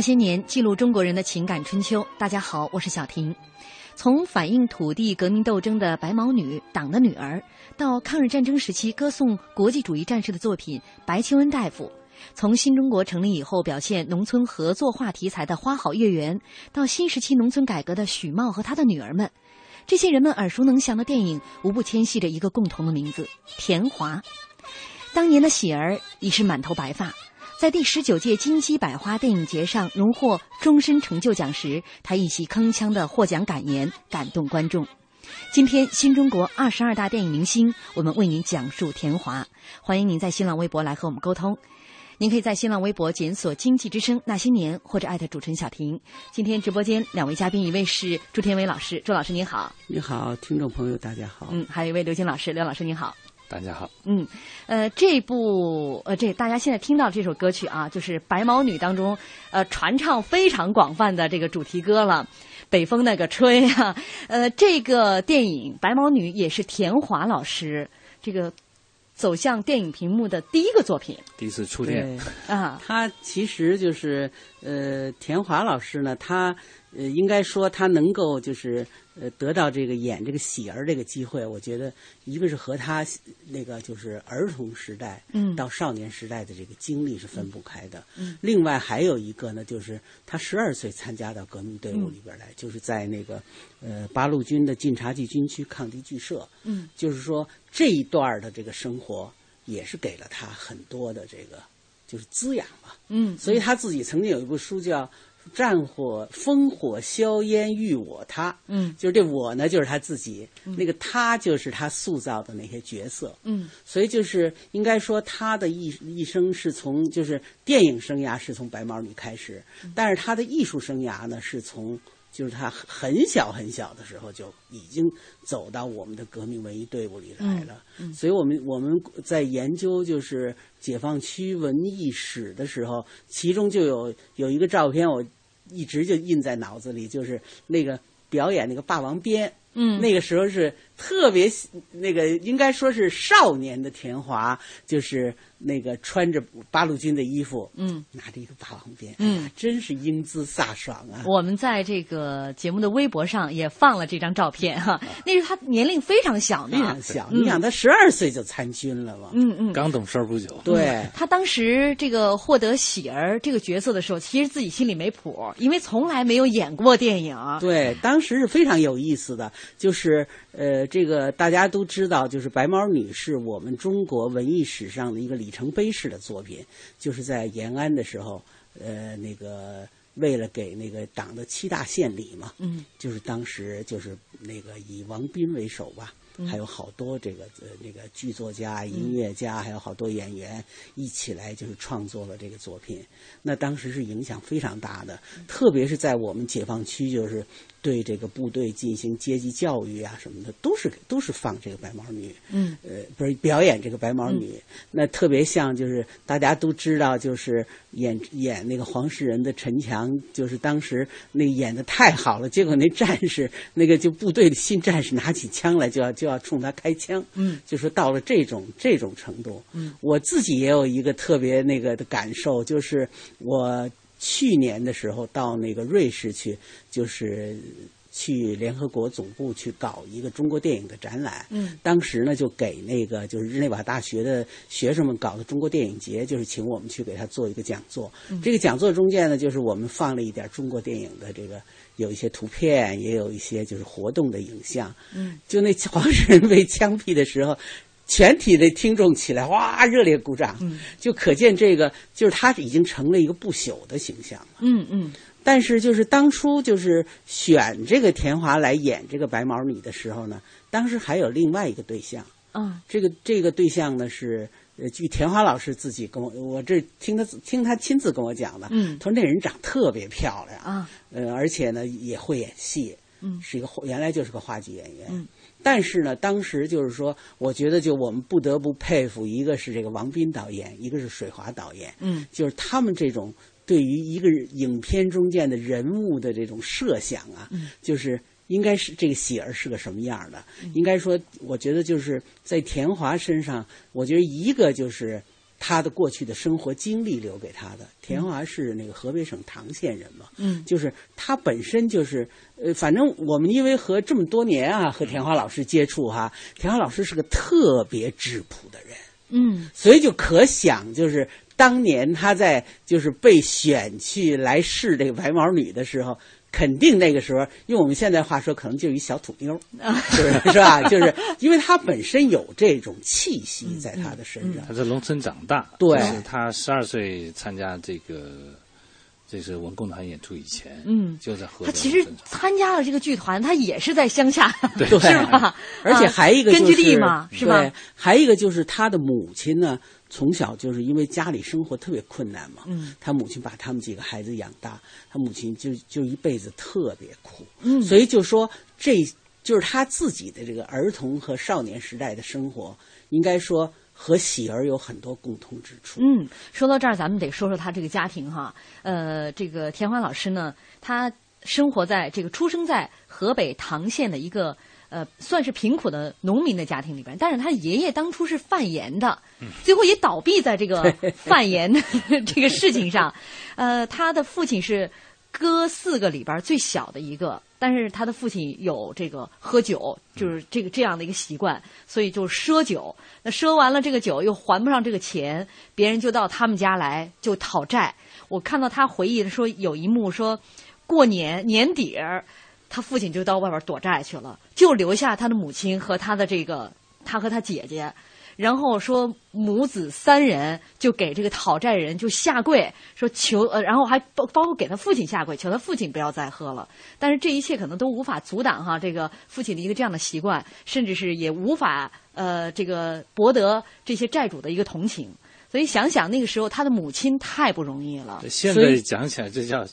那些年，记录中国人的情感春秋。大家好，我是小婷。从反映土地革命斗争的白毛女、党的女儿，到抗日战争时期歌颂国际主义战士的作品《白求恩大夫》；从新中国成立以后表现农村合作化题材的《花好月圆》，到新时期农村改革的许茂和他的女儿们，这些人们耳熟能详的电影，无不牵系着一个共同的名字——田华。当年的喜儿已是满头白发。在第十九届金鸡百花电影节上荣获终身成就奖时，他一席铿锵的获奖感言感动观众。今天新中国二十二大电影明星，我们为您讲述田华。欢迎您在新浪微博来和我们沟通。您可以在新浪微博检索“经济之声那些年”或者艾特主持人小婷。今天直播间两位嘉宾，一位是朱天伟老师，朱老师您好。你好，听众朋友大家好。嗯，还有一位刘金老师，刘老师您好。大家好，嗯，呃，这部呃，这大家现在听到这首歌曲啊，就是《白毛女》当中呃传唱非常广泛的这个主题歌了，《北风那个吹》啊，呃，这个电影《白毛女》也是田华老师这个走向电影屏幕的第一个作品，第一次出电。啊，他其实就是呃，田华老师呢，他呃，应该说他能够就是。呃，得到这个演这个喜儿这个机会，我觉得一个是和他那个就是儿童时代到少年时代的这个经历是分不开的。嗯，另外还有一个呢，就是他十二岁参加到革命队伍里边来，就是在那个呃八路军的晋察冀军区抗敌剧社。嗯，就是说这一段的这个生活也是给了他很多的这个就是滋养吧。嗯，所以他自己曾经有一部书叫。战火烽火硝烟遇我他，嗯，就是这我呢，就是他自己，那个他就是他塑造的那些角色，嗯，所以就是应该说他的一一生是从就是电影生涯是从白毛女开始，但是他的艺术生涯呢是从就是他很小很小的时候就已经走到我们的革命文艺队伍里来了。嗯嗯、所以我们我们在研究就是解放区文艺史的时候，其中就有有一个照片，我一直就印在脑子里，就是那个表演那个霸王鞭。嗯，那个时候是特别那个，应该说是少年的田华，就是那个穿着八路军的衣服，嗯，拿着一个霸王鞭，嗯，真是英姿飒爽啊！我们在这个节目的微博上也放了这张照片哈，那是他年龄非常小呢，非常小。你想，他十二岁就参军了嘛？嗯嗯，刚懂事不久。对，他当时这个获得喜儿这个角色的时候，其实自己心里没谱，因为从来没有演过电影。对，当时是非常有意思的。就是呃，这个大家都知道，就是《白毛女》是我们中国文艺史上的一个里程碑式的作品。就是在延安的时候，呃，那个为了给那个党的七大献礼嘛，嗯，就是当时就是那个以王斌为首吧，嗯、还有好多这个呃那个剧作家、音乐家，还有好多演员一起来就是创作了这个作品。那当时是影响非常大的，特别是在我们解放区，就是。对这个部队进行阶级教育啊什么的，都是都是放这个白毛女，嗯，呃，不是表演这个白毛女，嗯、那特别像就是大家都知道，就是演演那个黄世仁的陈强，就是当时那演的太好了，结果那战士那个就部队的新战士拿起枪来就要就要冲他开枪，嗯，就说到了这种这种程度，嗯，我自己也有一个特别那个的感受，就是我。去年的时候到那个瑞士去，就是去联合国总部去搞一个中国电影的展览。嗯，当时呢就给那个就是日内瓦大学的学生们搞的中国电影节，就是请我们去给他做一个讲座。嗯、这个讲座中间呢，就是我们放了一点中国电影的这个有一些图片，也有一些就是活动的影像。嗯，就那 黄世仁被枪毙的时候。全体的听众起来，哇，热烈鼓掌，嗯，就可见这个就是他已经成了一个不朽的形象了，嗯嗯。但是就是当初就是选这个田华来演这个白毛女的时候呢，当时还有另外一个对象，啊，这个这个对象呢是，呃，据田华老师自己跟我，我这听他听他亲自跟我讲的，嗯，他说那人长特别漂亮啊，呃，而且呢也会演戏，嗯，是一个原来就是个话剧演员，嗯。但是呢，当时就是说，我觉得就我们不得不佩服，一个是这个王斌导演，一个是水华导演，嗯，就是他们这种对于一个影片中间的人物的这种设想啊，嗯，就是应该是这个喜儿是个什么样的？嗯、应该说，我觉得就是在田华身上，我觉得一个就是他的过去的生活经历留给他的。田华是那个河北省唐县人嘛，嗯，就是他本身就是。呃，反正我们因为和这么多年啊，和田华老师接触哈，田华老师是个特别质朴的人，嗯，所以就可想，就是当年他在就是被选去来试这个白毛女的时候，肯定那个时候用我们现在话说，可能就是一小土妞，是不是？是吧？就是因为他本身有这种气息在他的身上，他在农村长大，对，是他十二岁参加这个。这是文工团演出以前，嗯，就在河他其实参加了这个剧团，他也是在乡下，对，是吧？而且还一个根据地嘛，是吧？还一个就是他的母亲呢，从小就是因为家里生活特别困难嘛，嗯，他母亲把他们几个孩子养大，他母亲就就一辈子特别苦，嗯，所以就说这就是他自己的这个儿童和少年时代的生活，应该说。和喜儿有很多共通之处。嗯，说到这儿，咱们得说说他这个家庭哈。呃，这个田华老师呢，他生活在这个出生在河北唐县的一个呃，算是贫苦的农民的家庭里边。但是他爷爷当初是贩盐的，最后也倒闭在这个 贩盐的 这个事情上。呃，他的父亲是哥四个里边最小的一个。但是他的父亲有这个喝酒，就是这个这样的一个习惯，所以就赊酒。那赊完了这个酒又还不上这个钱，别人就到他们家来就讨债。我看到他回忆说，有一幕说，过年年底儿，他父亲就到外边躲债去了，就留下他的母亲和他的这个他和他姐姐。然后说母子三人就给这个讨债人就下跪，说求呃，然后还包包括给他父亲下跪，求他父亲不要再喝了。但是这一切可能都无法阻挡哈这个父亲的一个这样的习惯，甚至是也无法呃这个博得这些债主的一个同情。所以想想那个时候他的母亲太不容易了。现在讲起来这叫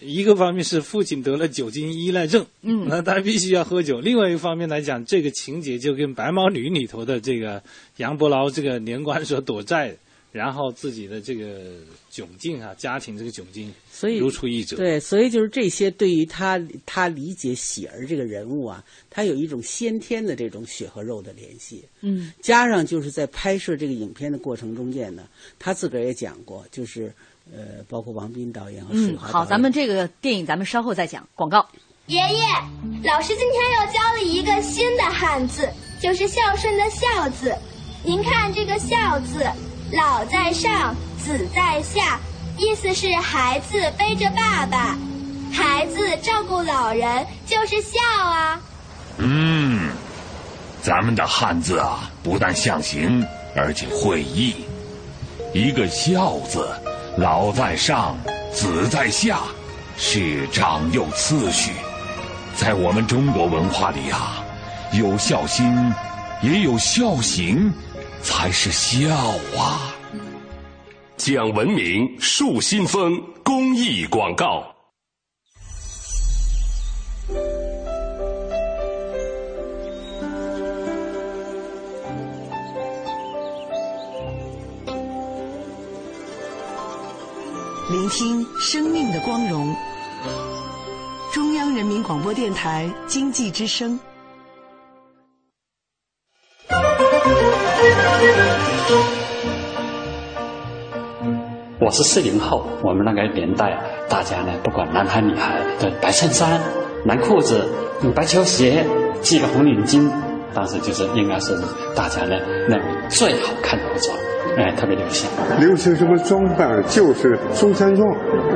一个方面是父亲得了酒精依赖症，嗯，那他必须要喝酒；另外一个方面来讲，这个情节就跟《白毛女》里头的这个杨伯劳这个年关所躲债，然后自己的这个窘境啊，家庭这个窘境，所以如出一辙。对，所以就是这些对于他他理解喜儿这个人物啊，他有一种先天的这种血和肉的联系。嗯，加上就是在拍摄这个影片的过程中间呢，他自个儿也讲过，就是。呃，包括王斌导演和嗯，好，咱们这个电影咱们稍后再讲。广告。爷爷，老师今天又教了一个新的汉字，就是孝顺的孝字。您看这个孝字，老在上，子在下，意思是孩子背着爸爸，孩子照顾老人，就是孝啊。嗯，咱们的汉字啊，不但象形，而且会意。一个孝字。老在上，子在下，是长幼次序。在我们中国文化里啊，有孝心，也有孝行，才是孝啊。讲文明树新风公益广告。聆听生命的光荣。中央人民广播电台经济之声。我是四零后，我们那个年代，大家呢，不管男孩女孩，的白衬衫、蓝裤子、白球鞋、系个红领巾，当时就是应该是大家呢认为最好看的服装。哎，特别流行。流行什么装扮？就是中山装。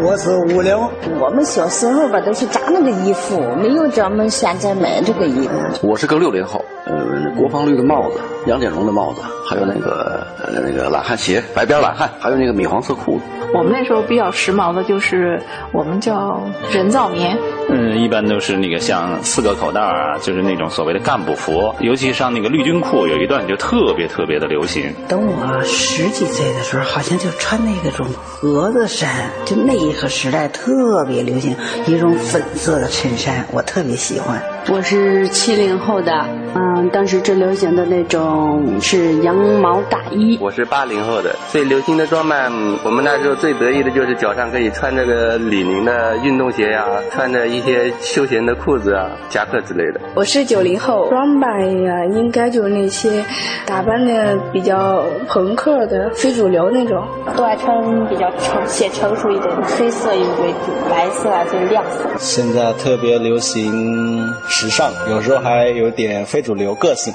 我是五零。我们小时候吧，都是扎那个衣服，没有专门现在买这个衣服。我是个六零后，呃，国防绿的帽子，杨典荣的帽子，还有那个呃那个懒汉鞋，白边懒汉，还有那个米黄色裤子。我们那时候比较时髦的就是我们叫人造棉。嗯，一般都是那个像四个口袋啊，就是那种所谓的干部服，尤其上那个绿军裤，有一段就特别特别的流行。等我十几岁的时候，好像就穿那个种格子衫，就那一个时代特别流行一种粉色的衬衫，我特别喜欢。我是七零后的，嗯，当时最流行的那种是羊毛大衣。我是八零后的，最流行的装扮，我们那时候最得意的就是脚上可以穿这个李宁的运动鞋呀，穿着一些休闲的裤子啊、夹克之类的。我是九零后，装扮呀，应该就是那些打扮的比较朋克的、非主流那种，都爱穿比较成显成熟一点的，黑色为主，白色啊就是亮色。现在特别流行。时尚，有时候还有点非主流个性。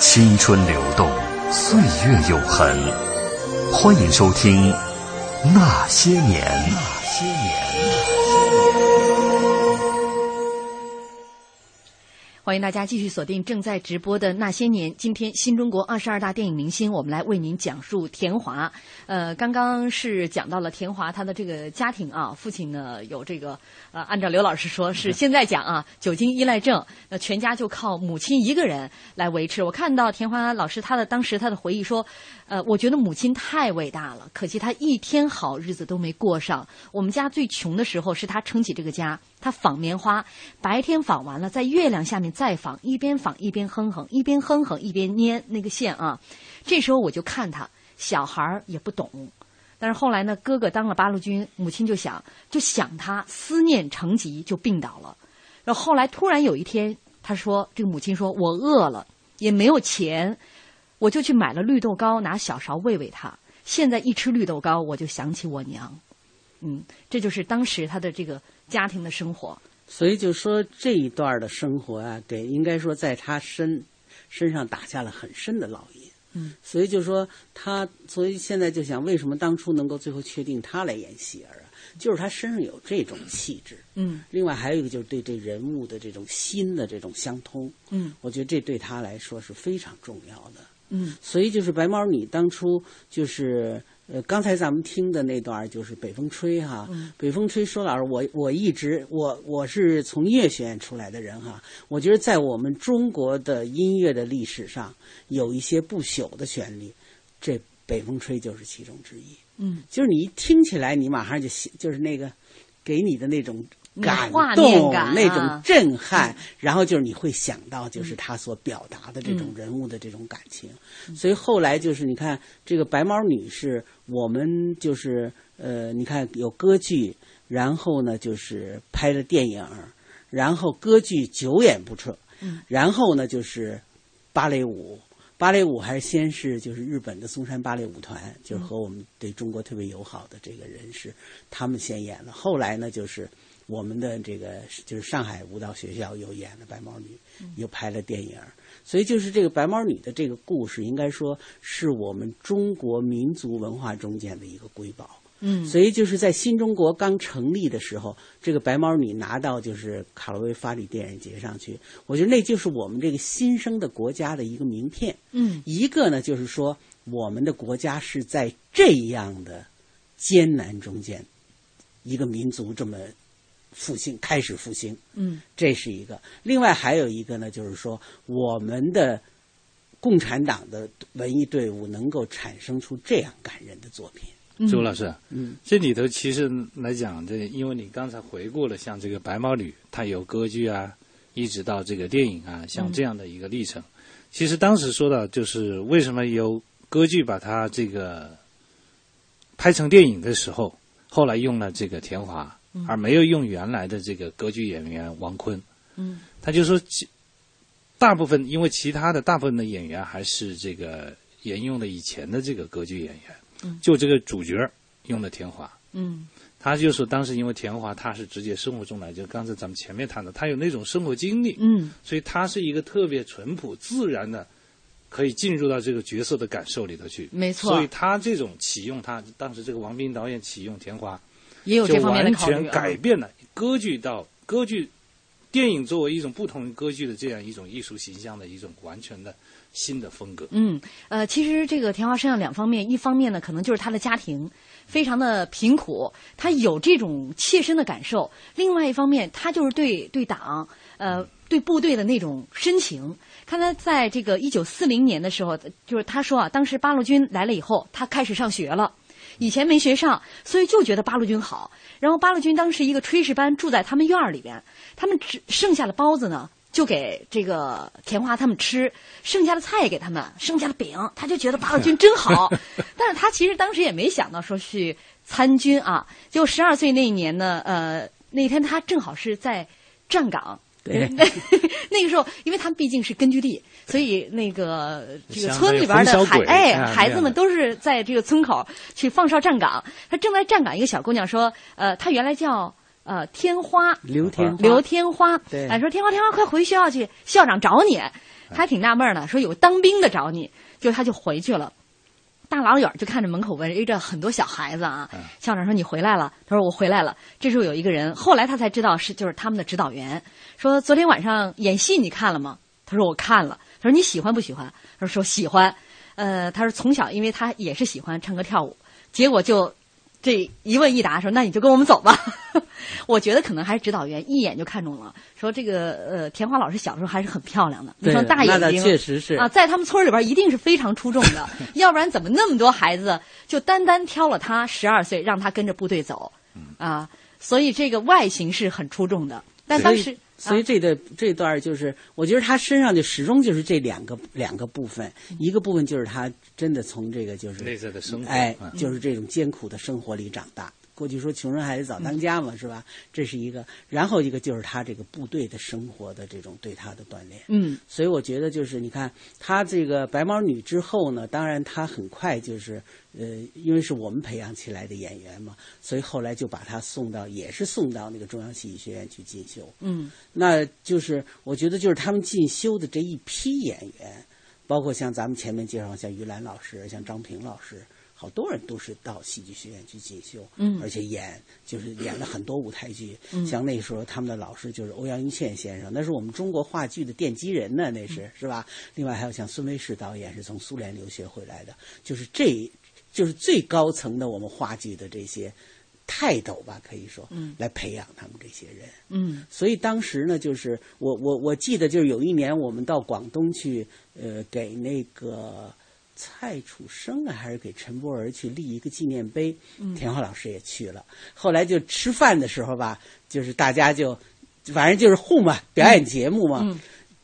青春流动，岁月永恒。欢迎收听《那些年》。那些年。欢迎大家继续锁定正在直播的《那些年》。今天新中国二十二大电影明星，我们来为您讲述田华。呃，刚刚是讲到了田华他的这个家庭啊，父亲呢有这个呃，按照刘老师说是现在讲啊，酒精依赖症，那全家就靠母亲一个人来维持。我看到田华老师他的当时他的回忆说，呃，我觉得母亲太伟大了，可惜她一天好日子都没过上。我们家最穷的时候是他撑起这个家，他纺棉花，白天纺完了，在月亮下面。再纺，一边纺一边哼哼，一边哼哼一边捏那个线啊。这时候我就看他，小孩儿也不懂。但是后来呢，哥哥当了八路军，母亲就想就想他，思念成疾，就病倒了。然后后来突然有一天，他说：“这个母亲说我饿了，也没有钱，我就去买了绿豆糕，拿小勺喂喂他。现在一吃绿豆糕，我就想起我娘。”嗯，这就是当时他的这个家庭的生活。所以就说这一段的生活啊，给应该说在他身身上打下了很深的烙印。嗯，所以就说他，所以现在就想，为什么当初能够最后确定他来演喜儿啊？就是他身上有这种气质。嗯，另外还有一个就是对这人物的这种心的这种相通。嗯，我觉得这对他来说是非常重要的。嗯，所以就是白毛女当初就是。呃，刚才咱们听的那段就是《北风吹》哈，嗯《北风吹》说老师，我我一直我我是从音乐学院出来的人哈，我觉得在我们中国的音乐的历史上，有一些不朽的旋律，这北风吹就是其中之一。嗯，就是你一听起来，你马上就就是那个给你的那种感动、那种震撼，然后就是你会想到就是他所表达的这种人物的这种感情。所以后来就是你看这个白毛女是我们就是呃，你看有歌剧，然后呢就是拍了电影，然后歌剧久演不撤，嗯然后呢就是芭蕾舞。芭蕾舞还是先是就是日本的松山芭蕾舞团，就是和我们对中国特别友好的这个人士，他们先演了。后来呢，就是我们的这个就是上海舞蹈学校又演了《白毛女》，又拍了电影。所以就是这个白毛女的这个故事，应该说是我们中国民族文化中间的一个瑰宝。嗯所以就是在新中国刚成立的时候，这个白毛女拿到就是卡罗维法里电影节上去，我觉得那就是我们这个新生的国家的一个名片。嗯一个呢，就是说我们的国家是在这样的艰难中间，一个民族这么复兴，开始复兴，嗯这是一个。另外还有一个呢，就是说我们的共产党的文艺队伍能够产生出这样感人的作品。朱老师，嗯，这里头其实来讲，这因为你刚才回顾了，像这个《白毛女》，它有歌剧啊，一直到这个电影啊，像这样的一个历程。其实当时说到，就是为什么由歌剧把它这个拍成电影的时候，后来用了这个田华，嗯而没有用原来的这个歌剧演员王坤。嗯。他就说其，大部分因为其他的大部分的演员还是这个沿用了以前的这个歌剧演员，嗯。就这个主角用的田华。嗯。他就说，当时因为田华他是直接生活中来，就刚才咱们前面谈的，他有那种生活经历，嗯，所以他是一个特别淳朴自然的，可以进入到这个角色的感受里头去。没错。所以他这种启用他，当时这个王斌导演启用田华，也有这方面的考虑完全改变了歌剧到歌剧，电影作为一种不同于歌剧的这样一种艺术形象的一种完全的新的风格。嗯，呃，其实这个田华身上两方面，一方面呢，可能就是他的家庭非常的贫苦，他有这种切身的感受；另外一方面，他就是对对党，呃，对部队的那种深情。看他在这个一九四零年的时候，就是他说啊，当时八路军来了以后，他开始上学了。以前没学上，所以就觉得八路军好。然后八路军当时一个炊事班住在他们院儿里边，他们只剩下的包子呢，就给这个田华他们吃，剩下的菜也给他们，剩下的饼，他就觉得八路军真好。但是他其实当时也没想到说去参军啊。就十二岁那一年呢，呃，那天他正好是在站岗。对 那个时候，因为他们毕竟是根据地，所以那个这个村里边的孩哎啊孩子们都是在这个村口去放哨站岗。他正在站岗，一个小姑娘说：“呃，她原来叫呃天花，刘天花刘天花，对哎，说天花天花，快回学校去，校长找你。”他还挺纳闷呢，说有当兵的找你，就他就回去了。大老远就看着门口围着很多小孩子啊。校长说：“你回来了。”他说：“我回来了。”这时候有一个人，后来他才知道是就是他们的指导员，说：“昨天晚上演戏你看了吗？”他说：“我看了。”他说：“你喜欢不喜欢？”他说：“说喜欢。”呃，他说从小因为他也是喜欢唱歌跳舞，结果就这一问一答说：“那你就跟我们走吧。”我觉得可能还是指导员一眼就看中了，说这个呃田华老师小时候还是很漂亮的，一对双大眼睛，确实是啊，在他们村里边一定是非常出众的，要不然怎么那么多孩子就单单挑了他十二岁，让他跟着部队走啊？所以这个外形是很出众的，但当时。所以这段、这段就是，我觉得他身上就始终就是这两个两个部分，一个部分就是他真的从这个就是内在的生活哎嗯，就是这种艰苦的生活里长大。过去说穷人孩子早当家嘛，是吧？这是一个，然后一个就是他这个部队的生活的这种对他的锻炼。嗯，所以我觉得就是你看他这个白毛女之后呢，当然他很快就是呃，因为是我们培养起来的演员嘛，所以后来就把他送到也是送到那个中央戏剧学院去进修。嗯那就是我觉得就是他们进修的这一批演员，包括像咱们前面介绍像于兰老师、像张平老师，好多人都是到戏剧学院去进修，嗯。而且演就是演了很多舞台剧，嗯。像那时候他们的老师就是欧阳一倩先生，那是我们中国话剧的奠基人呢，那嗯。是是吧？另外还有像孙维世导演是从苏联留学回来的，就是这就是最高层的我们话剧的这些泰斗吧，可以说，嗯。来培养他们这些人。嗯。所以当时呢，就是我我我记得就是有一年我们到广东去，呃，给那个蔡楚生啊，还是给陈波儿去立一个纪念碑。嗯田华老师也去了。后来就吃饭的时候吧，就是大家就反正就是互嘛，表演节目嘛。嗯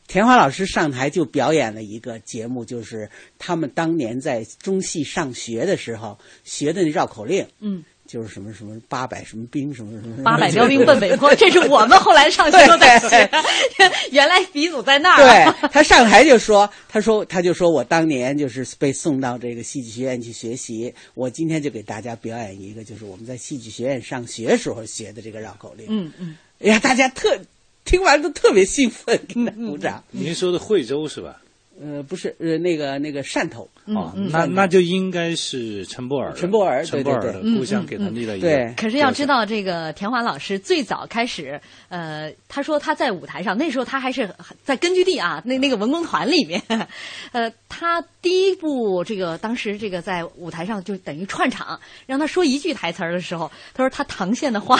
田华老师上台就表演了一个节目，就是他们当年在中戏上学的时候学的那绕口令。嗯，就是什么什么八百什么兵什么什么八百 标兵奔北坡，这是我们后来上学都在学。原来鼻祖在那儿啊。对他上台就说，他说他就说我当年就是被送到这个戏剧学院去学习，我今天就给大家表演一个，就是我们在戏剧学院上学时候学的这个绕口令。嗯嗯，哎呀，大家特听完都特别兴奋，跟他鼓掌。您说的惠州是吧？呃，不是，呃，那个那个汕头。啊，那那就应该是陈伯尔，陈伯尔，陈伯尔的故乡给他立了一个。对，可是要知道，这个田华老师最早开始，呃，他说他在舞台上，那时候他还是在根据地啊，那那个文工团里面，呃，他第一部这个当时这个在舞台上就等于串场，让他说一句台词儿的时候，他说他唐县的话，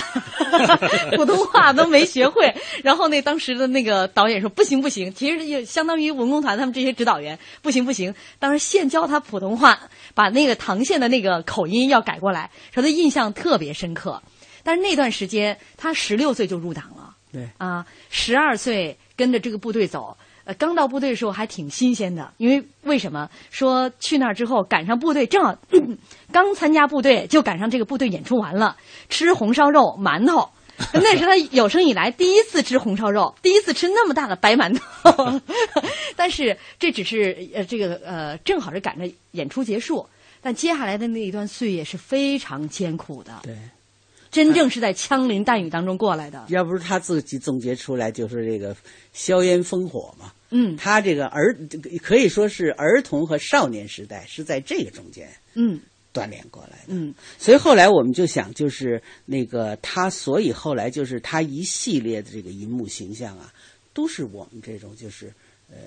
普通话都没学会，然后那当时的那个导演说不行不行，其实也相当于文工团他们这些指导员不行不行，当时现教他普通话，把那个唐县的那个口音要改过来，说他印象特别深刻。但是那段时间他十六岁就入党了，对。啊，十二岁跟着这个部队走。呃，刚到部队的时候还挺新鲜的，因为为什么？说去那儿之后赶上部队，正好 刚参加部队就赶上这个部队演出完了，吃红烧肉、馒头，那是他有生以来第一次吃红烧肉，第一次吃那么大的白馒头。但是这只是呃这个呃正好是赶着演出结束，但接下来的那一段岁月是非常艰苦的。对。真正是在枪林弹雨当中过来的。要不是他自己总结出来，就是这个硝烟烽火嘛。嗯，他这个儿可以说是儿童和少年时代是在这个中间，嗯，锻炼过来的。嗯，所以后来我们就想，就是那个他，所以后来就是他一系列的这个银幕形象啊，都是我们这种就是呃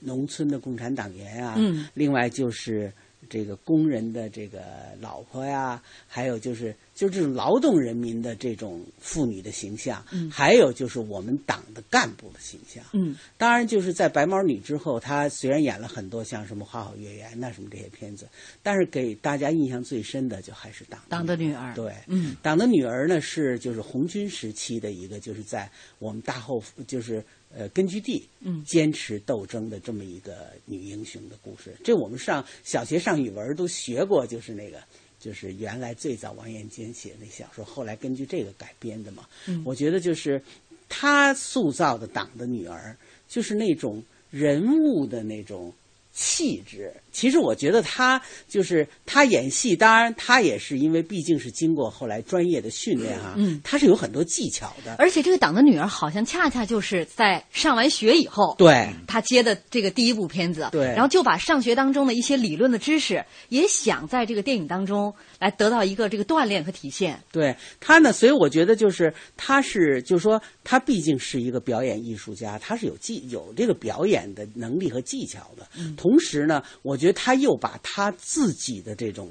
农村的共产党员啊，嗯，另外就是。这个工人的这个老婆呀，还有就是就这种劳动人民的这种妇女的形象，嗯，还有就是我们党的干部的形象，嗯，当然就是在《白毛女》之后，她虽然演了很多像什么《花好月圆》呐什么这些片子，但是给大家印象最深的就还是党党的女儿，对，嗯，党的女儿呢是就是红军时期的一个就是在我们大后就是。呃，根据地，嗯，坚持斗争的这么一个女英雄的故事，这我们上小学上语文都学过，就是那个，就是原来最早王彦坚写那小说，后来根据这个改编的嘛。嗯，我觉得就是他塑造的党的女儿，就是那种人物的那种气质。其实我觉得他就是他演戏，当然他也是因为毕竟是经过后来专业的训练哈、啊，嗯，他是有很多技巧的。而且这个党的女儿好像恰恰就是在上完学以后，对他接的这个第一部片子，对，然后就把上学当中的一些理论的知识，也想在这个电影当中来得到一个这个锻炼和体现。对他呢，所以我觉得就是他是，就是说他毕竟是一个表演艺术家，他是有技有这个表演的能力和技巧的。嗯、同时呢，我觉得他又把他自己的这种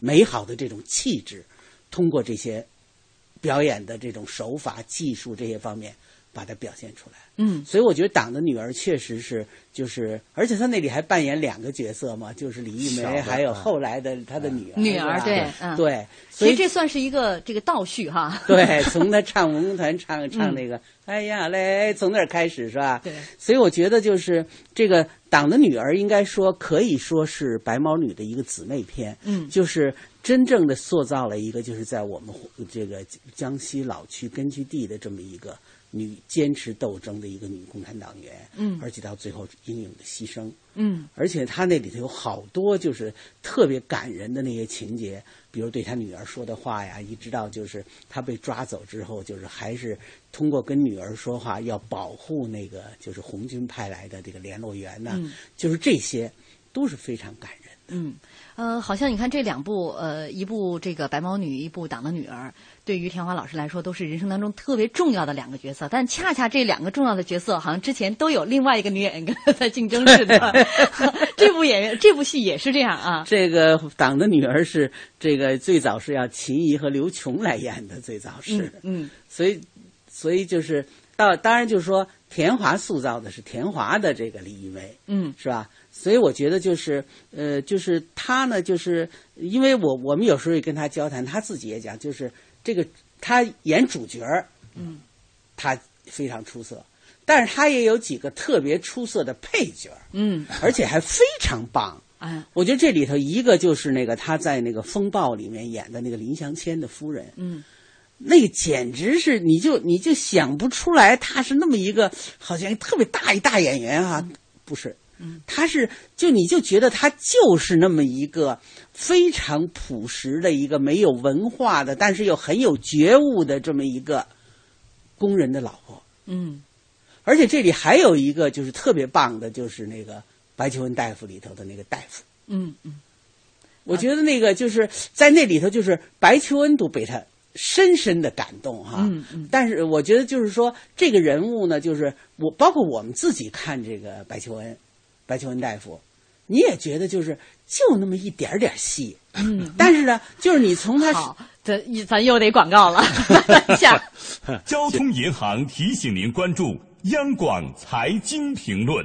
美好的这种气质，通过这些表演的这种手法、技术这些方面，把它表现出来。嗯，所以我觉得党的女儿确实是，就是，而且她那里还扮演两个角色嘛，就是李玉梅，还有后来的她的女儿。女儿对，嗯，对，所以这算是一个这个倒叙哈。对，从她唱文工团唱唱那个，哎呀嘞，从那儿开始是吧？对。所以我觉得就是这个党的女儿，应该说可以说是白毛女的一个姊妹篇。嗯，就是真正的塑造了一个，就是在我们这个江西老区根据地的这么一个。女坚持斗争的一个女共产党员，嗯，而且到最后英勇的牺牲，嗯，而且她那里头有好多就是特别感人的那些情节，比如对她女儿说的话呀，一直到就是她被抓走之后，就是还是通过跟女儿说话，要保护那个就是红军派来的这个联络员呐、嗯，就是这些都是非常感嗯。呃，好像你看这两部，呃，一部这个《白毛女》，一部《党的女儿》，对于田华老师来说都是人生当中特别重要的两个角色。但恰恰这两个重要的角色，好像之前都有另外一个女演员跟他在竞争似的。这部演员，这部戏也是这样啊。这个《党的女儿》是这个最早是要秦怡和刘琼来演的，最早是。嗯。所以，所以就是到当然就是说，田华塑造的是田华的这个李玉梅，嗯，是吧？所以我觉得就是呃，就是他呢，就是因为我我们有时候也跟他交谈，他自己也讲，就是这个他演主角儿，嗯，他非常出色，但是他也有几个特别出色的配角，嗯，而且还非常棒。哎，我觉得这里头一个就是那个他在那个《风暴》里面演的那个林祥谦的夫人，嗯，那个简直是你就你就想不出来他是那么一个好像特别大一大演员啊，不是，嗯，他是就你就觉得他就是那么一个非常朴实的一个没有文化的，但是又很有觉悟的这么一个工人的老婆，嗯，而且这里还有一个就是特别棒的，就是那个白求恩大夫里头的那个大夫。嗯嗯，我觉得那个就是在那里头，就是白求恩都被他深深的感动哈。嗯嗯。但是我觉得就是说，这个人物呢，就是我包括我们自己看这个白求恩，白求恩大夫，你也觉得就是就那么一点点戏。嗯。但是呢，就是你从他好，这咱又得广告了，下。交通银行提醒您关注央广财经评论。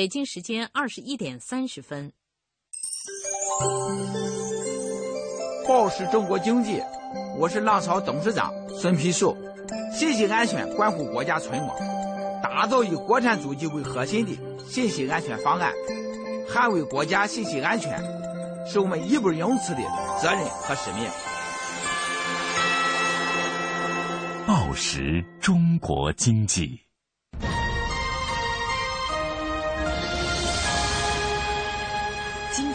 北京时间二十一点三十分。报时中国经济，我是浪潮董事长孙丕树。信息安全关乎国家存亡，打造以国产主机为核心的信息安全方案，捍卫国家信息安全，是我们义不容辞的责任和使命。报时中国经济。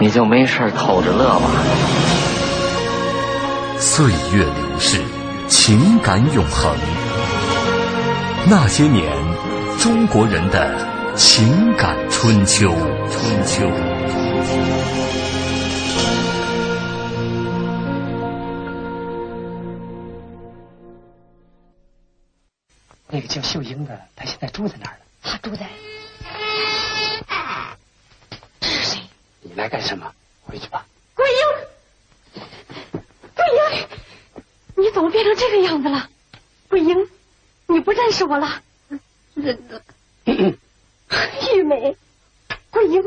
你就没事偷着乐吧岁月流逝情感永恒。那些年中国人的情感春秋春秋。那个叫秀英的她现在住在哪儿呢？她住在你来干什么？回去吧。桂英，桂英，你怎么变成这个样子了？桂英，你不认识我了？玉梅，桂英，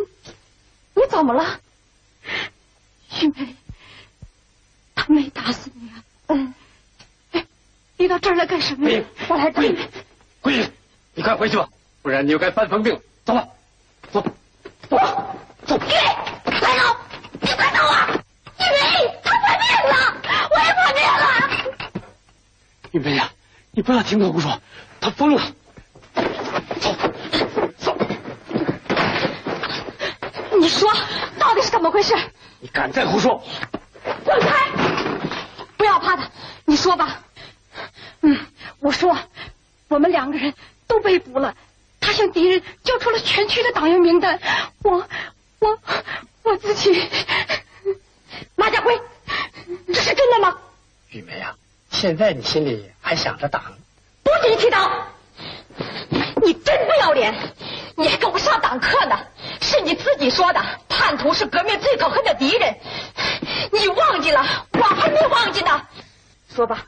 你怎么了？玉梅，他没打死你啊？嗯。哎，你到这儿来干什么呀？我来找你。桂英，你快回去吧，不然你又该犯疯病了。走吧，走，走，走。走！你快走啊！玉梅，他叛变 了，我也叛变了。云飞呀，你不要听他胡说，他疯了。走，走。你说，到底是怎么回事？你敢再胡说？滚开！不要怕他，你说吧。嗯，我说，我们两个人都被捕了，他向敌人交出了全区的党员名单，我，我，我自己。马家辉，这 是真的吗？玉梅呀、啊，现在你心里还想着党？不许你提党！你真不要脸！你还跟我上党课呢？是你自己说的，叛徒是革命最可恨的敌人。你忘记了？我还没忘记呢。说吧，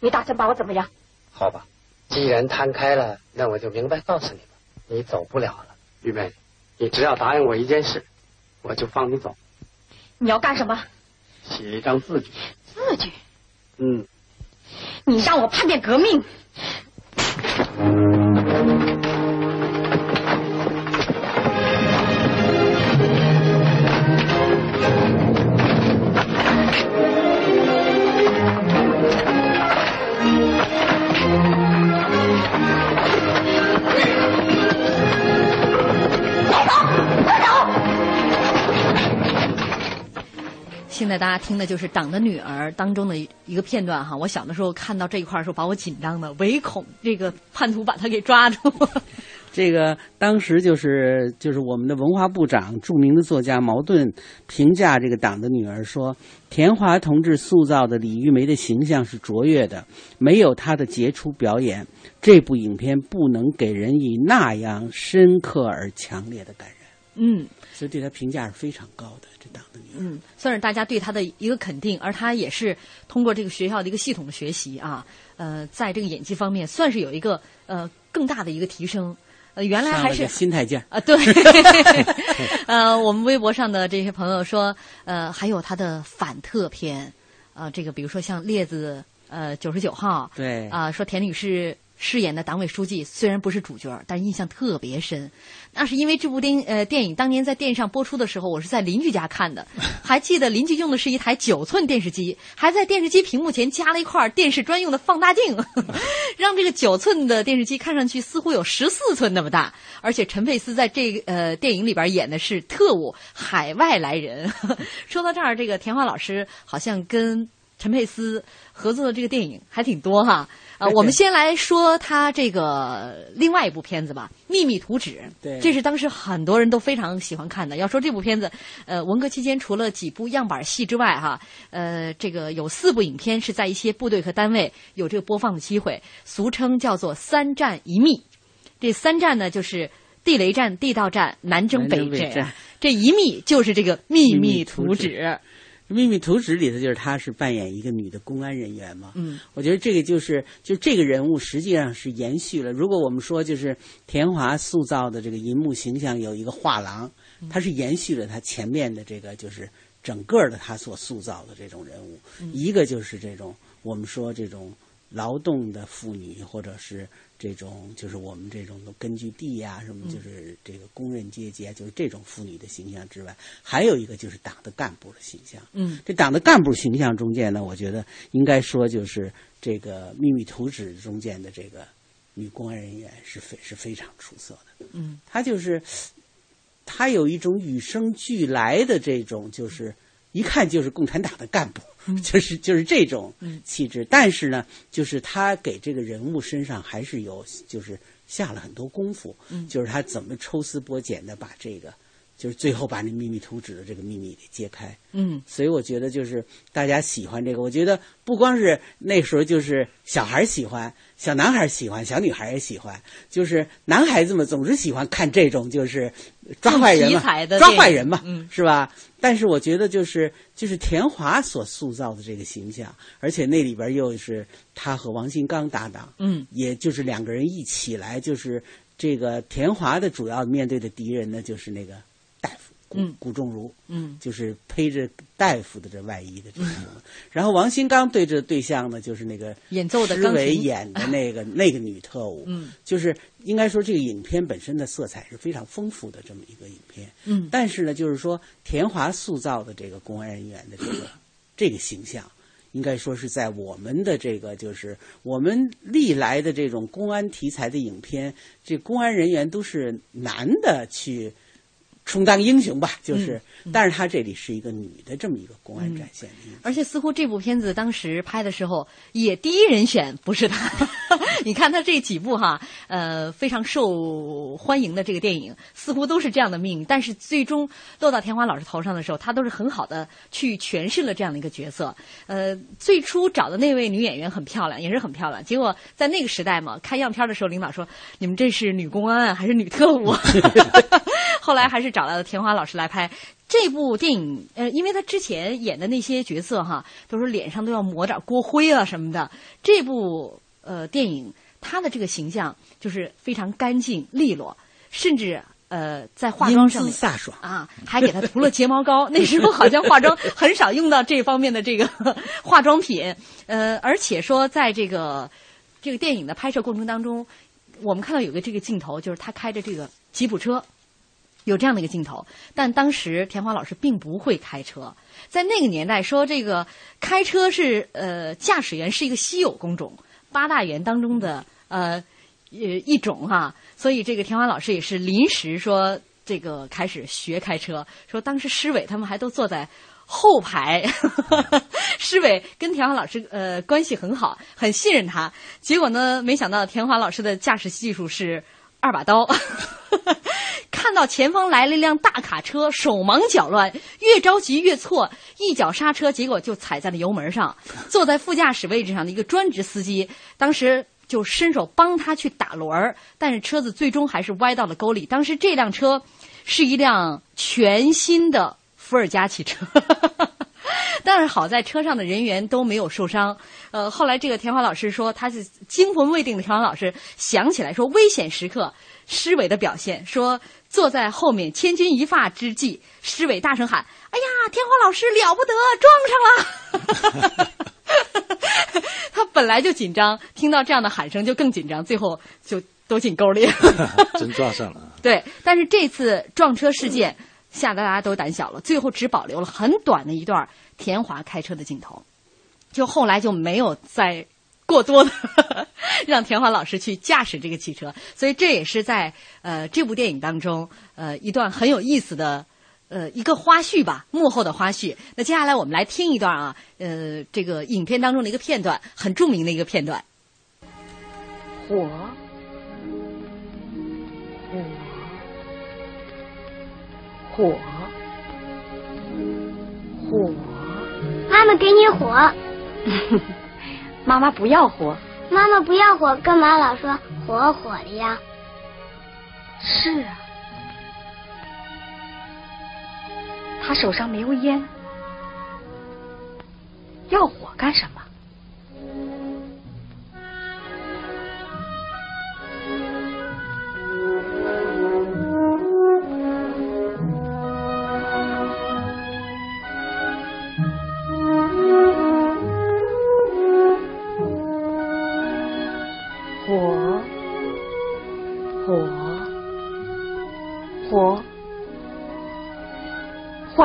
你打算把我怎么样？好吧，既然摊开了，那我就明白告诉你吧，你走不了了。玉梅，你只要答应我一件事，我就放你走。你要干什么？写一张字据。字据？嗯。你让我叛变革命？现在大家听的就是《党的女儿》当中的一个片段哈。我小的时候看到这一块的时候，把我紧张的，唯恐这个叛徒把他给抓住。这个当时就是就是我们的文化部长著名的作家茅盾评价这个《党的女儿》说，田华同志塑造的李玉梅的形象是卓越的，没有她的杰出表演，这部影片不能给人以那样深刻而强烈的感染。嗯，所以对他评价是非常高的。这党的女儿，嗯，算是大家对他的一个肯定，而他也是通过这个学校的一个系统的学习啊，呃，在这个演技方面算是有一个呃更大的一个提升。呃，原来还是心态劲啊，对。呃，我们微博上的这些朋友说，呃，还有他的反特片，啊、呃，这个比如说像《列子》呃九十九号，对啊、呃，说田女士饰演的党委书记虽然不是主角，但印象特别深。那是因为这部电呃电影当年在电视上播出的时候，我是在邻居家看的，还记得邻居用的是一台九寸电视机，还在电视机屏幕前加了一块电视专用的放大镜，让这个九寸的电视机看上去似乎有十四寸那么大。而且陈佩斯在这个呃电影里边演的是特务，海外来人。说到这儿，这个田华老师好像跟陈佩斯合作的这个电影还挺多哈。啊，我们先来说他这个另外一部片子吧，《秘密图纸》。对，这是当时很多人都非常喜欢看的。要说这部片子，呃，文革期间除了几部样板戏之外，哈，呃，这个有四部影片是在一些部队和单位有这个播放的机会，俗称叫做“三战一密”。这三战呢，就是地雷战、地道战、南征北战。这一密就是这个秘密图纸。秘密图纸里头就是她是扮演一个女的公安人员嘛，嗯，我觉得这个就是就这个人物实际上是延续了。如果我们说就是田华塑造的这个银幕形象有一个画廊，他是延续了他前面的这个就是整个的他所塑造的这种人物，嗯、一个就是这种我们说这种劳动的妇女，或者是。这种就是我们这种根据地呀、啊，什么就是这个工人阶级啊，就是这种妇女的形象之外，还有一个就是党的干部的形象。嗯，这党的干部形象中间呢，我觉得应该说就是这个秘密图纸中间的这个女公安人员是非是非常出色的。嗯，她就是她有一种与生俱来的这种就是。一看就是共产党的干部，嗯、就是就是这种气质。嗯、但是呢，就是他给这个人物身上还是有，就是下了很多功夫。嗯、就是他怎么抽丝剥茧的把这个就是最后把那秘密图纸的这个秘密给揭开。嗯，所以我觉得就是大家喜欢这个，我觉得不光是那时候就是小孩喜欢，小男孩喜欢，小女孩也喜欢，就是男孩子们总是喜欢看这种就是抓坏人嘛，抓坏人嘛，嗯，是吧？但是我觉得就是就是田华所塑造的这个形象，而且那里边又是他和王新刚搭档，嗯，也就是两个人一起来，就是这个田华的主要面对的敌人呢，就是那个嗯，古仲如，嗯，就是披着大夫的这外衣的这个。然后王新刚对着对象呢，就是那个演奏的施钢琴。伟演的那个 那个女特务，嗯，就是应该说这个影片本身的色彩是非常丰富的这么一个影片，嗯。但是呢，就是说田华塑造的这个公安人员的这个 这个形象，应该说是在我们的这个就是我们历来的这种公安题材的影片，这公安人员都是男的去充当英雄吧，就是，但是她这里是一个女的这么一个公安展现的一个而且似乎这部片子当时拍的时候，也第一人选不是他。你看她这几部哈，呃，非常受欢迎的这个电影，似乎都是这样的命运。但是最终落到田华老师头上的时候，她都是很好的去诠释了这样的一个角色。呃，最初找的那位女演员很漂亮，也是很漂亮。结果在那个时代嘛，看样片的时候，领导说：“你们这是女公安啊还是女特务？” 后来还是找到了田华老师来拍这部电影。呃，因为他之前演的那些角色哈，都是脸上都要抹点锅灰啊什么的。这部呃电影，他的这个形象就是非常干净利落，甚至。呃，在化妆上面飒爽啊，还给他涂了睫毛膏。那时候好像化妆 很少用到这方面的这个 化妆品。呃，而且说在这个这个电影的拍摄过程当中，我们看到有个这个镜头，就是他开着这个吉普车，有这样的一个镜头。但当时田华老师并不会开车，在那个年代说这个开车是呃驾驶员是一个稀有工种，八大员当中的呃呃一种哈、所以这个田华老师也是临时说这个开始学开车，说当时师伟他们还都坐在。后排，师伟跟田华老师呃关系很好，很信任他。结果呢，没想到田华老师的驾驶技术是二把刀，看到前方来了一辆大卡车，手忙脚乱，越着急越错，一脚刹车，结果就踩在了油门上。坐在副驾驶位置上的一个专职司机，当时就伸手帮他去打轮儿，但是车子最终还是歪到了沟里。当时这辆车是一辆全新的伏尔加汽车。但是好在车上的人员都没有受伤。呃，后来这个田华老师说，他是惊魂未定的。田华老师想起来说，危险时刻施伟的表现，说坐在后面千钧一发之际，施伟大声喊：“哎呀，田华老师了不得，撞上了！” 他本来就紧张，听到这样的喊声就更紧张，最后就都进沟里了。真撞上了。对，但是这次撞车事件吓得大家都胆小了，最后只保留了很短的一段田华开车的镜头，就后来就没有再过多的 让田华老师去驾驶这个汽车，所以这也是在呃这部电影当中呃一段很有意思的。呃，一个花絮吧，幕后的花絮。那接下来我们来听一段啊，呃，这个影片当中的一个片段，很著名的一个片段。火，火，火，火。妈妈给你火，妈妈不要火。妈妈不要火，干嘛老说火火的呀？是啊，他手上没有烟，要火干什么？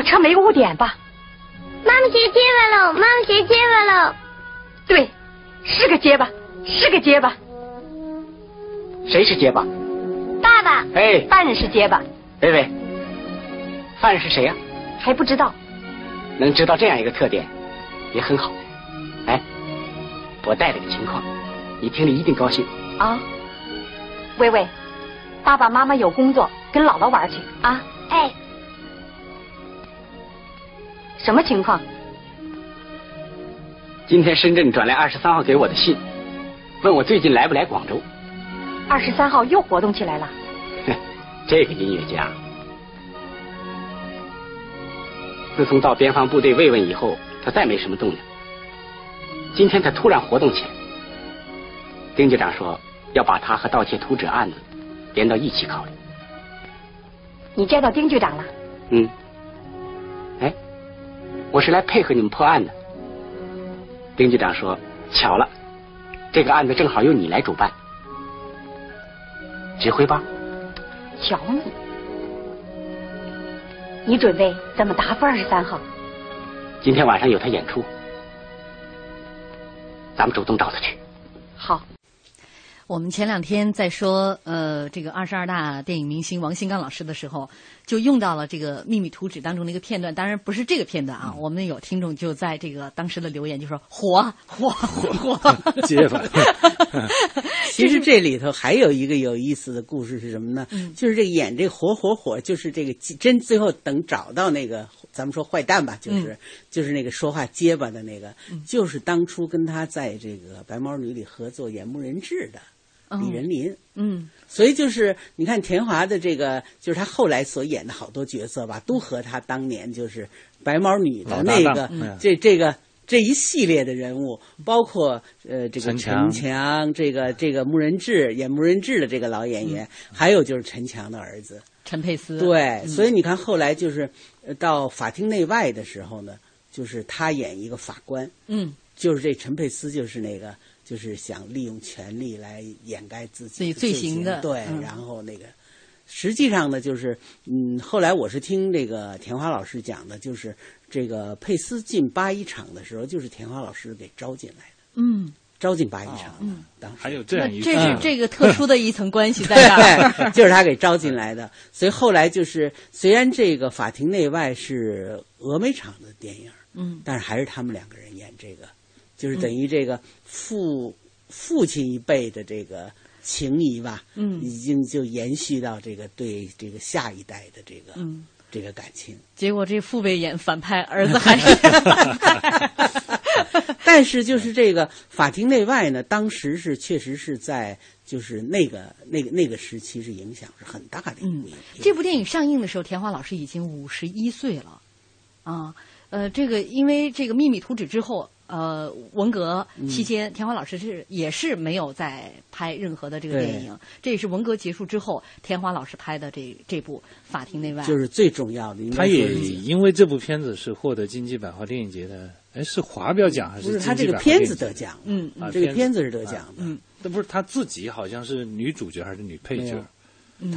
车没污点吧？妈妈学结巴喽！妈妈学结巴喽！对，是个结巴，是个结巴。谁是结巴？爸爸，哎，犯人是结巴，薇薇，犯人是谁呀、还不知道。能知道这样一个特点，也很好。哎，我带了个情况，你听了一定高兴。啊，薇薇，爸爸妈妈有工作，跟姥姥玩去啊。什么情况？今天深圳转来二十三号给我的信，问我最近来不来广州。二十三号又活动起来了。这个音乐家，自从到边防部队慰问以后，他再没什么动静。今天他突然活动起来。丁局长说要把他和盗窃图纸案子连到一起考虑。你见到丁局长了？嗯。哎，我是来配合你们破案的。丁局长说：“巧了，这个案子正好由你来主办，指挥吧。”瞧你，你准备怎么答复二十三号？今天晚上有他演出，咱们主动找他去。好。我们前两天在说呃这个二十二大电影明星王新刚老师的时候，就用到了这个《秘密图纸》当中的一个片段，当然不是这个片段啊。我们有听众就在这个当时的留言就说火火火火，结巴。其实这里头还有一个有意思的故事是什么呢？嗯就是这个演这个火火火，就是这个真最后等找到那个咱们说坏蛋吧，就是、嗯就是那个说话结巴的那个，就是当初跟他在这个《白毛女》里合作演牧人质的。李仁林，嗯，所以就是你看田华的这个，就是他后来所演的好多角色吧，都和他当年就是白毛女的那个，嗯、这这个这一系列的人物，包括呃这个陈强。陈强，这个这个穆仁志演穆仁志的这个老演员，嗯、还有就是陈强的儿子。陈佩斯，对，嗯、所以你看后来就是到法庭内外的时候呢，就是他演一个法官，嗯，就是这陈佩斯就是那个。就是想利用权力来掩盖自己罪行的，对，嗯、然后那个，实际上呢，就是嗯，后来我是听这个田华老师讲的，就是这个佩斯进八一厂的时候，就是田华老师给招进来的，嗯，招进八一厂，嗯，当时。还有这样一，这是这个特殊的一层关系在这儿，就是他给招进来的，所以后来就是虽然这个法庭内外是峨眉厂的电影，嗯，但是还是他们两个人演这个。就是等于这个父、嗯、父亲一辈的这个情谊吧，嗯，已经就延续到这个对这个下一代的这个，嗯，这个感情。结果这父辈演反派，儿子还是反派。但是就是这个法庭内外呢，当时是确实是在就是那个那个那个时期是影响是很大的一部影。这部电影上映的时候，田华老师已经五十一岁了，啊，呃，这个因为这个《秘密图纸》之后。呃，文革期间，田华老师是也是没有在拍任何的这个电影，这也是文革结束之后田华老师拍的这这部《法庭内外》，就是最重要的。他也因为这部片子是获得金鸡百花电影节的，哎，是华表奖还不是？是他这个片子得奖，嗯，啊，这个片子是得奖的，嗯，那不是他自己好像是女主角还是女配角？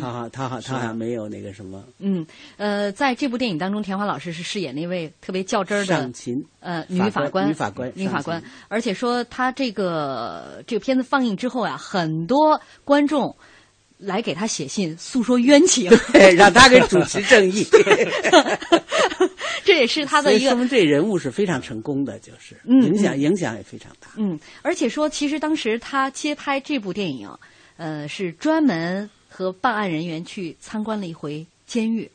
他好，他好，他好像没有那个什么。嗯，呃，在这部电影当中，田华老师是饰演那位特别较真儿的上琴呃女法官，女法官，女法官。而且说他这个这个片子放映之后呀、啊，很多观众来给他写信诉说冤情，对，让他给主持正义。这也是他的一个，说明这人物是非常成功的，就是嗯影响影响也非常大。嗯，而且说，其实当时他接拍这部电影，呃，是专门。和办案人员去参观了一回监狱，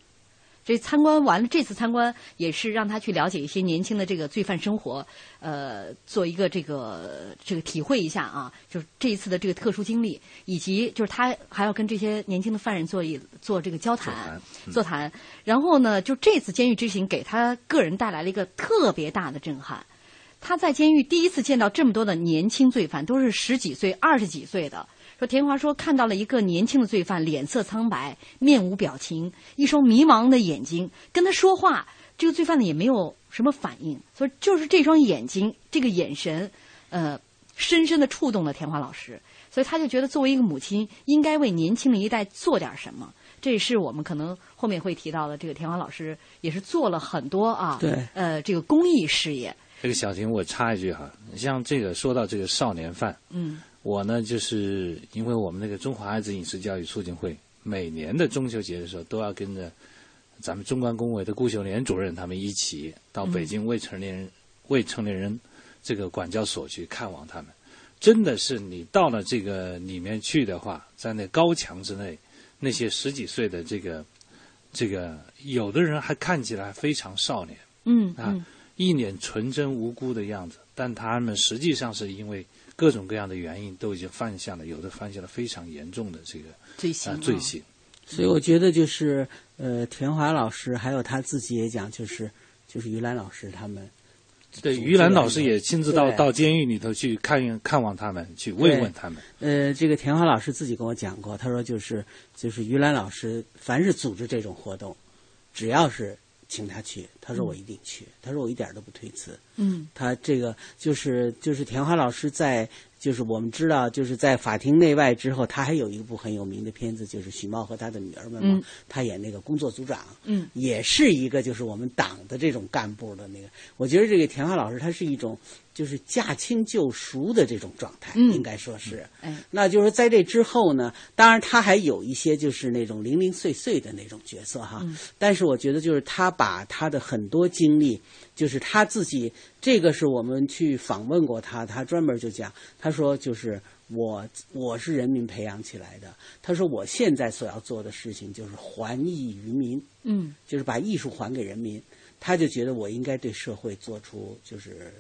这参观完了，这次参观也是让他去了解一些年轻的这个罪犯生活，呃，做一个这个这个体会一下啊，就是这一次的这个特殊经历，以及就是他还要跟这些年轻的犯人做一做这个交谈、座谈，然后呢，就这次监狱之行给他个人带来了一个特别大的震撼。他在监狱第一次见到这么多的年轻罪犯，都是十几岁、二十几岁的。说田华说看到了一个年轻的罪犯，脸色苍白，面无表情，一双迷茫的眼睛，跟他说话，这个罪犯呢也没有什么反应。所以就是这双眼睛，这个眼神，呃，深深的触动了田华老师。所以他就觉得，作为一个母亲，应该为年轻的一代做点什么。这也是我们可能后面会提到的。这个田华老师也是做了很多啊，对，呃，这个公益事业。这个小婷，我插一句哈，像这个说到这个少年犯，嗯。我呢，就是因为我们那个中华爱子饮食教育促进会，每年的中秋节的时候，都要跟着咱们中关工委的顾秀莲主任他们一起到北京未成年人、嗯、未成年人这个管教所去看望他们。真的是你到了这个里面去的话，在那高墙之内，那些十几岁的这个这个，有的人还看起来非常少年，嗯啊，一脸纯真无辜的样子，但他们实际上是因为各种各样的原因，都已经犯下了，有的犯下了非常严重的这个罪行啊罪行。所以我觉得就是呃，田华老师还有他自己也讲，就是就是于兰老师他们。对，于兰老师也亲自到到监狱里头去看看望他们，去慰问他们。呃，这个田华老师自己跟我讲过，他说就是就是于兰老师，凡是组织这种活动，只要是请他去，他说我一定去，他说我一点都不推辞。嗯他这个就是就是田华老师在就是我们知道就是在法庭内外之后，他还有一部很有名的片子，就是许茂和他的女儿们嘛，嗯。他演那个工作组长，嗯。也是一个就是我们党的这种干部的那个，我觉得这个田华老师他是一种就是驾轻就熟的这种状态，嗯。应该说是。哎。那就是在这之后呢，当然他还有一些就是那种零零碎碎的那种角色哈，嗯。但是我觉得就是他把他的很多经历，就是他自己，这个是我们去访问过他，他专门就讲，他说就是我我是人民培养起来的，他说我现在所要做的事情就是还艺于民，嗯就是把艺术还给人民，他就觉得我应该对社会做出就是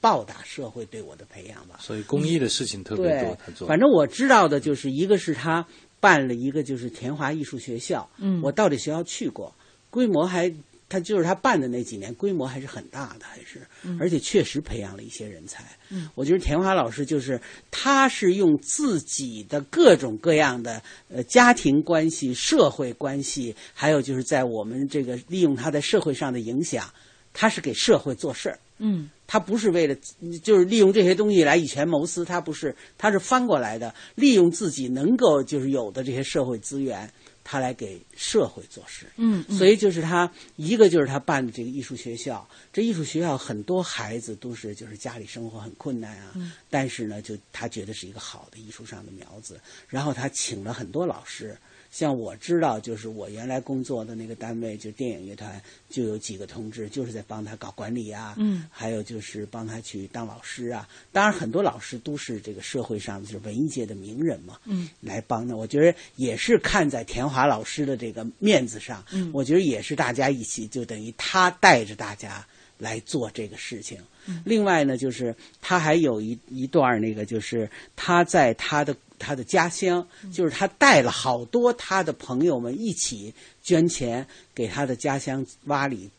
报答社会对我的培养吧。所以公益的事情特别多对，，他做。反正我知道的就是一个是他办了一个就是田华艺术学校，嗯我到这学校去过，规模还他就是他办的那几年规模还是很大的，还是，嗯而且确实培养了一些人才。嗯我觉得田华老师就是他是用自己的各种各样的呃家庭关系、社会关系，还有就是在我们这个利用他在社会上的影响，他是给社会做事儿。嗯他不是为了就是利用这些东西来以权谋私，他不是，他是翻过来的，利用自己能够就是有的这些社会资源，他来给社会做事。嗯嗯所以就是他一个就是他办的这个艺术学校，这艺术学校很多孩子都是就是家里生活很困难啊，嗯但是呢，就他觉得是一个好的艺术上的苗子，然后他请了很多老师。像我知道，就是我原来工作的那个单位，就电影乐团，就有几个同志，就是在帮他搞管理啊，嗯还有就是帮他去当老师啊。当然，很多老师都是这个社会上就是文艺界的名人嘛，嗯来帮的。我觉得也是看在田华老师的这个面子上，嗯我觉得也是大家一起，就等于他带着大家来做这个事情。嗯另外呢，就是他还有一一段儿那个，就是他在他的他的家乡，嗯。就是他带了好多他的朋友们一起捐钱给他的家乡洼里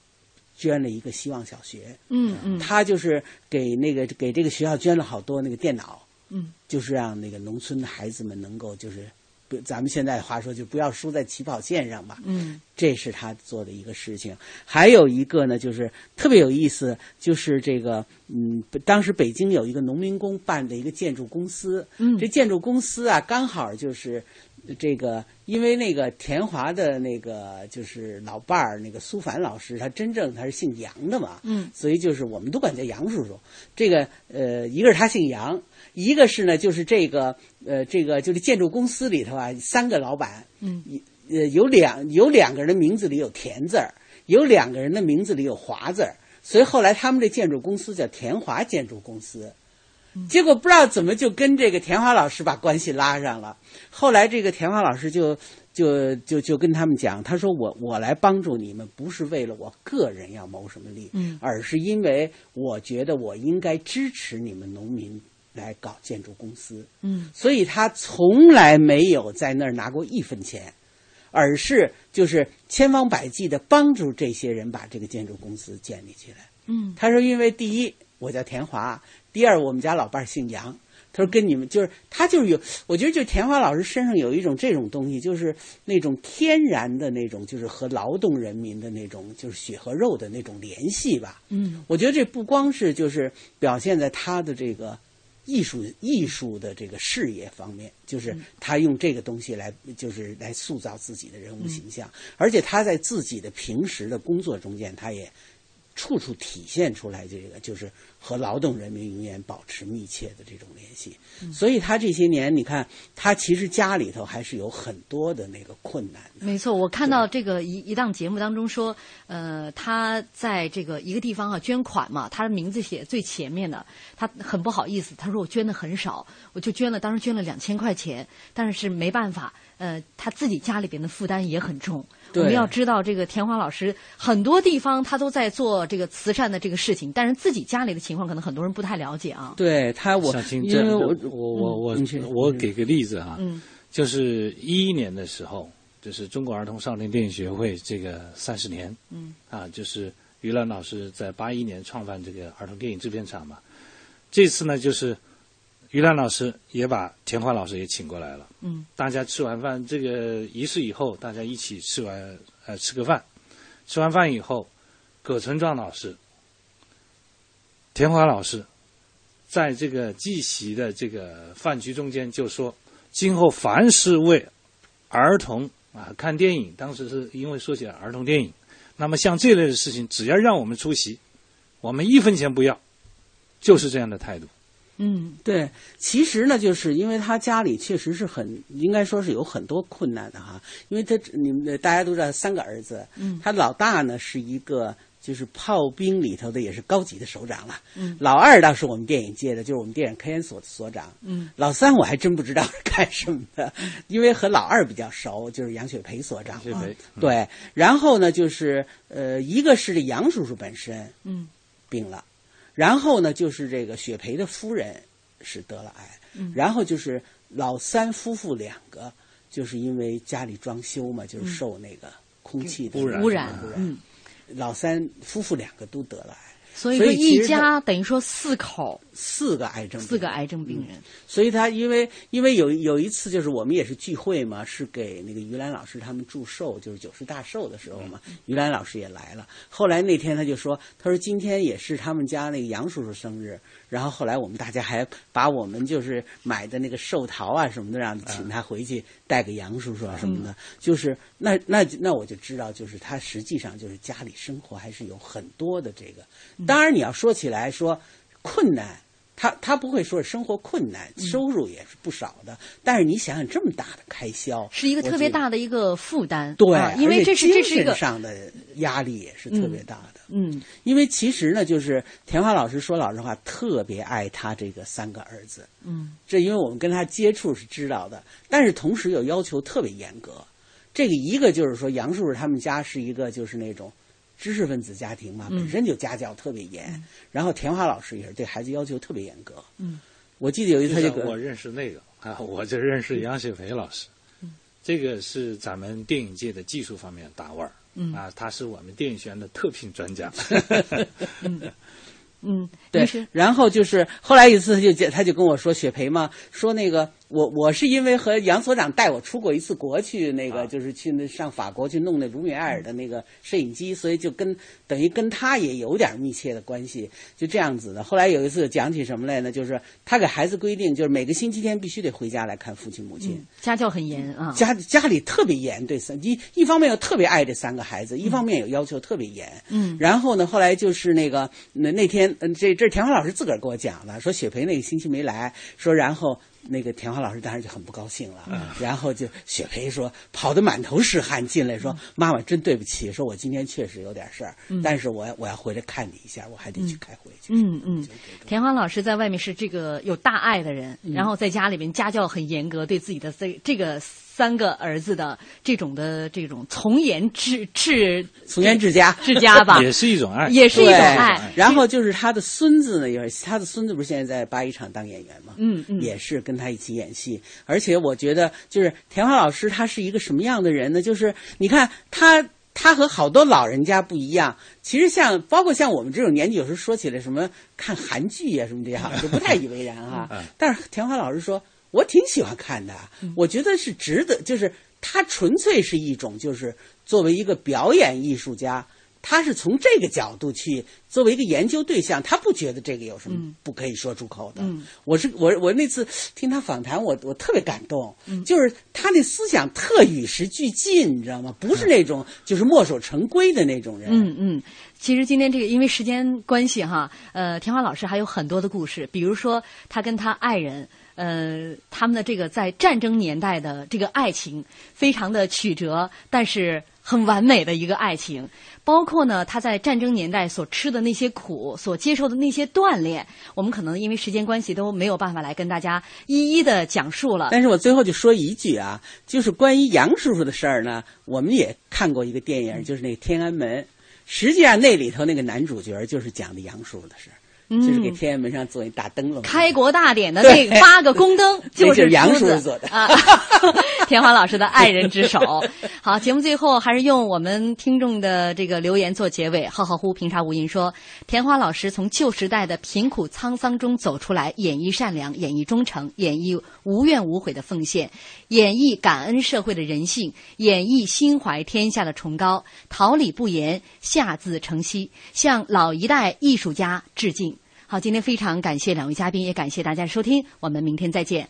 捐了一个希望小学。嗯嗯。他就是给那个给这个学校捐了好多那个电脑，嗯。就是让那个农村的孩子们能够就是，不，咱们现在话说就不要输在起跑线上吧。嗯这是他做的一个事情。还有一个呢，就是特别有意思，就是这个，嗯，当时北京有一个农民工办的一个建筑公司，嗯这建筑公司啊，刚好就是这个，因为那个田华的那个就是老伴儿那个苏凡老师，他真正他是姓杨的嘛，嗯所以就是我们都管叫杨叔叔。这个呃，一个是他姓杨，一个是呢，就是这个呃，这个就是建筑公司里头啊，三个老板，嗯呃，有两有两个人的名字里有田字儿，有两个人的名字里有华字儿，所以后来他们这建筑公司叫田华建筑公司。结果不知道怎么就跟这个田华老师把关系拉上了。后来这个田华老师就就就就跟他们讲，他说我我来帮助你们，不是为了我个人要谋什么利，嗯而是因为我觉得我应该支持你们农民来搞建筑公司。嗯所以他从来没有在那儿拿过一分钱，而是就是千方百计的帮助这些人把这个建筑公司建立起来。嗯他说，因为第一我叫田华，第二我们家老伴儿姓杨。他说跟你们就是他就是有，我觉得就田华老师身上有一种这种东西，就是那种天然的那种，就是和劳动人民的那种，就是血和肉的那种联系吧。嗯我觉得这不光是就是表现在他的这个艺术艺术的这个事业方面，就是他用这个东西来就是来塑造自己的人物形象，而且他在自己的平时的工作中间，他也处处体现出来这个就是和劳动人民永远保持密切的这种联系。嗯所以他这些年，你看他其实家里头还是有很多的那个困难。没错，我看到这个一一档节目当中说，呃，他在这个一个地方啊捐款嘛，他的名字写最前面的，他很不好意思，他说我捐的很少，我就捐了，当时捐了两千块钱，但是没办法，呃，他自己家里边的负担也很重。我对。们要知道，这个田华老师很多地方他都在做这个慈善的这个事情，但是自己家里的情况可能很多人不太了解啊。对他，我因为我我我我嗯我给个例子哈，嗯。就是一一年的时候，就是中国儿童少年电影学会这个三十年，嗯。啊，就是于兰老师在八一年创办这个儿童电影制片厂嘛。这次呢，就是于兰老师也把田华老师也请过来了。嗯大家吃完饭，这个仪式以后，大家一起吃完呃吃个饭，吃完饭以后，葛存壮老师、田华老师在这个祭席的这个饭局中间就说，今后凡是为儿童啊看电影，当时是因为说起来儿童电影，那么像这类的事情，只要让我们出席，我们一分钱不要，就是这样的态度。嗯，对，其实呢，就是因为他家里确实是很，应该说是有很多困难的哈。因为他你们大家都知道三个儿子，嗯。他老大呢是一个就是炮兵里头的也是高级的首长了，嗯。老二倒是我们电影界的，就是我们电影科研所的所长，嗯。老三我还真不知道是干什么的，因为和老二比较熟，就是杨雪培所长嘛。雪培。嗯。对，然后呢，就是呃，一个是这杨叔叔本身嗯。病了，然后呢，就是这个雪培的夫人是得了癌，嗯。然后就是老三夫妇两个，就是因为家里装修嘛，就是受那个空气的污染污染。老三夫妇两个都得了癌。所以说一家等于说四口四个癌症，四个癌症病人。所以他因为因为有有一次就是我们也是聚会嘛，是给那个于兰老师他们祝寿，就是九十大寿的时候嘛，于兰老师也来了。后来那天他就说，他说今天也是他们家那个杨叔叔生日，然后后来我们大家还把我们就是买的那个寿桃啊什么的，让请他回去带给杨叔叔啊什么的，就是那那那我就知道，就是他实际上就是家里生活还是有很多的这个。当然你要说起来说困难。他他不会说生活困难，收入也是不少的，但是你想想这么大的开销，是一个特别大的一个负担，对、啊因为这是精这是一个神上的压力也是特别大的。嗯因为其实呢，就是田华老师说老实话，特别爱他这个三个儿子，嗯这因为我们跟他接触是知道的，但是同时又要求特别严格。这个一个就是说，杨叔叔他们家是一个就是那种知识分子家庭嘛，嗯本身就家教特别严，然后田华老师也是对孩子要求特别严格。嗯，我记得有一次他就跟我认识那个啊，我就认识杨雪培老师，嗯这个是咱们电影界的技术方面的大腕儿，嗯啊，他是我们电影学院的特聘专家。嗯，对，然后就是后来一次他就讲他就跟我说雪培嘛，说那个我我是因为和杨所长带我出过一次国去，那个、就是去那上法国去弄那卢米埃尔的那个摄影机，所以就跟等于跟他也有点密切的关系，就这样子的。后来有一次讲起什么来呢？就是他给孩子规定，就是每个星期天必须得回家来看父亲母亲。嗯家教很严啊，家家里特别严，对三一一方面又特别爱这三个孩子，一方面有要求特别严。嗯然后呢，后来就是那个那那天，嗯，这这田华老师自个儿给我讲的，说雪培那个星期没来，说然后那个田华老师当时就很不高兴了，嗯。然后就雪培说跑得满头是汗进来说妈妈真对不起，说我今天确实有点事儿，嗯。但是我我要回来看你一下，我还得去开会去。嗯嗯，田华老师在外面是这个有大爱的人，嗯。然后在家里面家教很严格，对自己的这这个三个儿子的这种的这种从严治治从严治家，治家吧，也是一种爱，也是一种爱。然后就是他的孙子呢，也是他的孙子不是现在在八一厂当演员嘛？嗯嗯，也是跟他一起演戏。而且我觉得，就是田华老师他是一个什么样的人呢？就是你看他。他和好多老人家不一样，其实像包括像我们这种年纪，有时候说起来什么看韩剧呀、什么这样，就不太以为然哈、嗯但是田华老师说，我挺喜欢看的，我觉得是值得，就是他纯粹是一种，就是作为一个表演艺术家，他是从这个角度去作为一个研究对象，他不觉得这个有什么不可以说出口的。嗯我是我我那次听他访谈，我我特别感动，嗯就是他那思想特与时俱进，你知道吗？不是那种就是墨守成规的那种人。嗯嗯，其实今天这个因为时间关系哈，呃，田华老师还有很多的故事，比如说他跟他爱人。呃，他们的这个在战争年代的这个爱情，非常的曲折，但是很完美的一个爱情。包括呢，他在战争年代所吃的那些苦，所接受的那些锻炼，我们可能因为时间关系都没有办法来跟大家一一的讲述了。但是我最后就说一句啊，就是关于杨叔叔的事儿呢，我们也看过一个电影，就是那个《天安门》，实际上那里头那个男主角就是讲的杨叔叔的事儿。嗯就是给天安门上做一大灯笼，开国大典的那八个宫灯，就是杨叔叔做的啊。田华老师的爱人之手。好，节目最后还是用我们听众的这个留言做结尾。浩浩乎平沙无垠说，田华老师从旧时代的贫苦沧桑中走出来，演绎善良，演绎忠诚，演绎无怨无悔的奉献，演绎感恩社会的人性，演绎心怀天下的崇高，桃李不言，下自成蹊，向老一代艺术家致敬。好，今天非常感谢两位嘉宾，也感谢大家收听，我们明天再见。